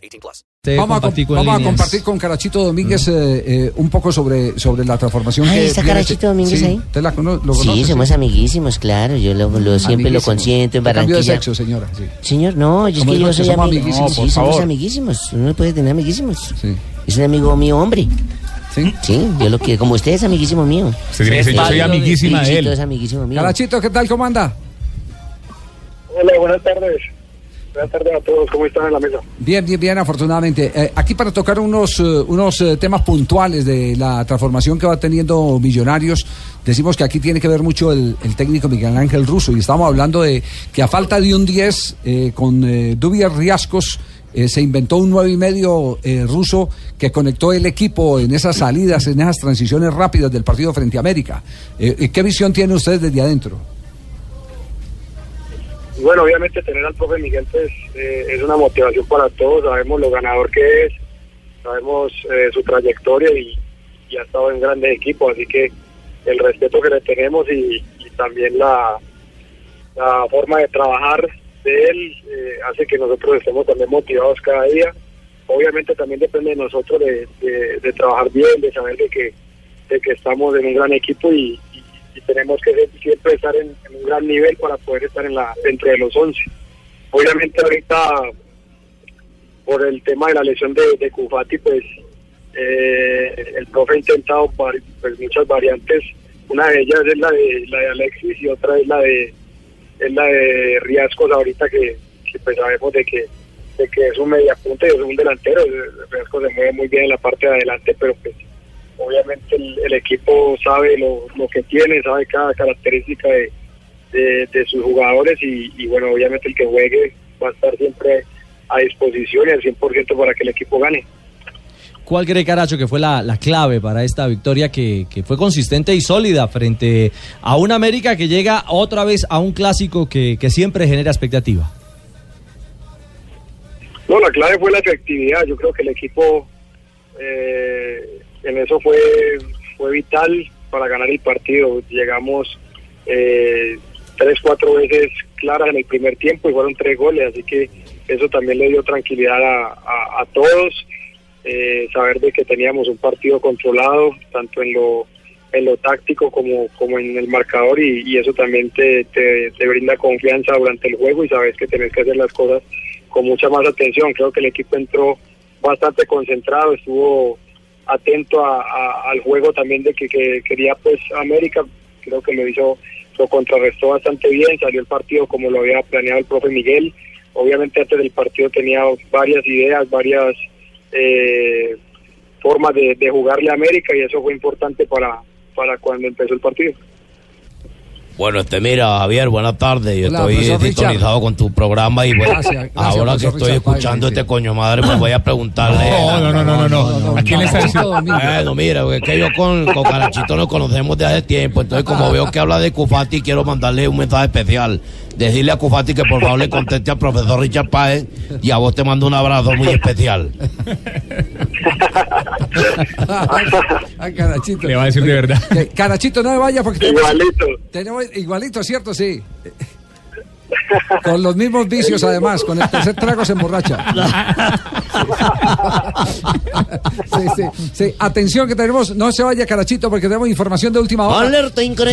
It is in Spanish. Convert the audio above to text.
18 plus. Vamos, a, com- compartir con vamos a compartir con Carachito Domínguez eh, eh, un poco sobre, sobre la transformación Ay, que ¿está Carachito este- Domínguez sí, ahí? ¿Usted la cono- lo Sí, conoce? somos amiguísimos, claro. Yo lo, lo- siempre lo consiento en Cambio de Barranquilla. sexo, señora. Sí. Señor, no, yo es ¿Cómo que yo que soy somos amigo. amiguísimos? sí, Por somos favor. amiguísimos. Uno puede tener amiguísimos. Sí. Es un amigo mío, hombre. ¿Sí? Sí, yo lo que, como usted es amiguísimo mío. Que decir, yo soy amiguísima Sí, de sí, todo él. es amiguísimo mío. Carachito, ¿qué tal? ¿Cómo anda? Hola, buenas tardes. Buenas tardes a todos. ¿Cómo están en la mesa? Bien, bien, bien, afortunadamente. Eh, aquí para tocar unos, eh, unos eh, temas puntuales de la transformación que va teniendo Millonarios, decimos que aquí tiene que ver mucho el, técnico Miguel Ángel Russo y estamos hablando de que a falta de un 10 eh, con eh, Dubias Riascos se inventó un 9 y medio eh, ruso que conectó el equipo en esas salidas, en esas transiciones rápidas del partido frente a América. ¿Qué visión tiene usted desde adentro? Bueno, obviamente tener al profe Miguel pues, eh, es una motivación para todos. Sabemos lo ganador que es, sabemos eh, su trayectoria y, ha estado en grandes equipos. Así que el respeto que le tenemos y, también la, la forma de trabajar de él eh, hace que nosotros estemos también motivados cada día. Obviamente también depende de nosotros de, de- trabajar bien, de saber de que, de que estamos en un gran equipo y- y tenemos que siempre estar en, un gran nivel para poder estar en la dentro de los 11. Obviamente ahorita por el tema de la lesión de, Cufati, pues eh, el profe ha intentado pues, muchas variantes. Una de ellas es la de, la de Alexis y otra es la de es la de Riascos ahorita que, que, pues sabemos de que de que es un mediapunta y es un delantero. Riascos se mueve muy bien en la parte de adelante, pero pues obviamente el, el equipo sabe lo, lo que tiene, sabe cada característica de, de, de sus jugadores y, y, bueno, obviamente el que juegue va a estar siempre a disposición y al 100% para que el equipo gane. ¿Cuál cree Caracho que fue la, la clave para esta victoria que, que fue consistente y sólida frente a un América que llega otra vez a un clásico que, que siempre genera expectativa? No, la clave fue la efectividad. Yo creo que el equipo eh, en eso fue, fue vital para ganar el partido. Llegamos eh, tres, cuatro veces claras en el primer tiempo y fueron tres goles, así que eso también le dio tranquilidad a, a- todos. Eh, saber de que teníamos un partido controlado, tanto en lo en lo táctico como, como en el marcador y, y eso también te, te, te brinda confianza durante el juego y sabes que tenés que hacer las cosas con mucha más atención. Creo que el equipo entró bastante concentrado, estuvo atento a- al juego también de que, que quería pues América, creo que lo hizo, lo contrarrestó bastante bien, salió el partido como lo había planeado el profe Miguel. Obviamente antes del partido tenía varias ideas, varias eh, formas de, de jugarle a América y eso fue importante para, para cuando empezó el partido. Bueno, este, mira, Javier, buenas tardes. Yo Hola, estoy sintonizado con tu programa y bueno, Gracias, gracias, ahora que estoy Richard escuchando este coño madre, pues voy a preguntarle. No, no, no, no, no, no. ¿A quién le está diciendo? Bueno, mira, es que yo con, con Carachito nos conocemos de hace tiempo, entonces como veo que habla de Cufati, quiero mandarle un mensaje especial. Decirle a Cufati que por favor le conteste al profesor Richard Páez y a vos te mando un abrazo muy especial. Ay, Carachito. Le va a decir de verdad. Que- Carachito, no me vaya porque tenemos, Igualito. tenemos igualito, ¿cierto? Sí. Con los mismos vicios, además. Con el tercer trago se emborracha. Sí, sí, sí. Atención que tenemos, no se vaya Carachito porque tenemos información de última hora. Alerta increíble.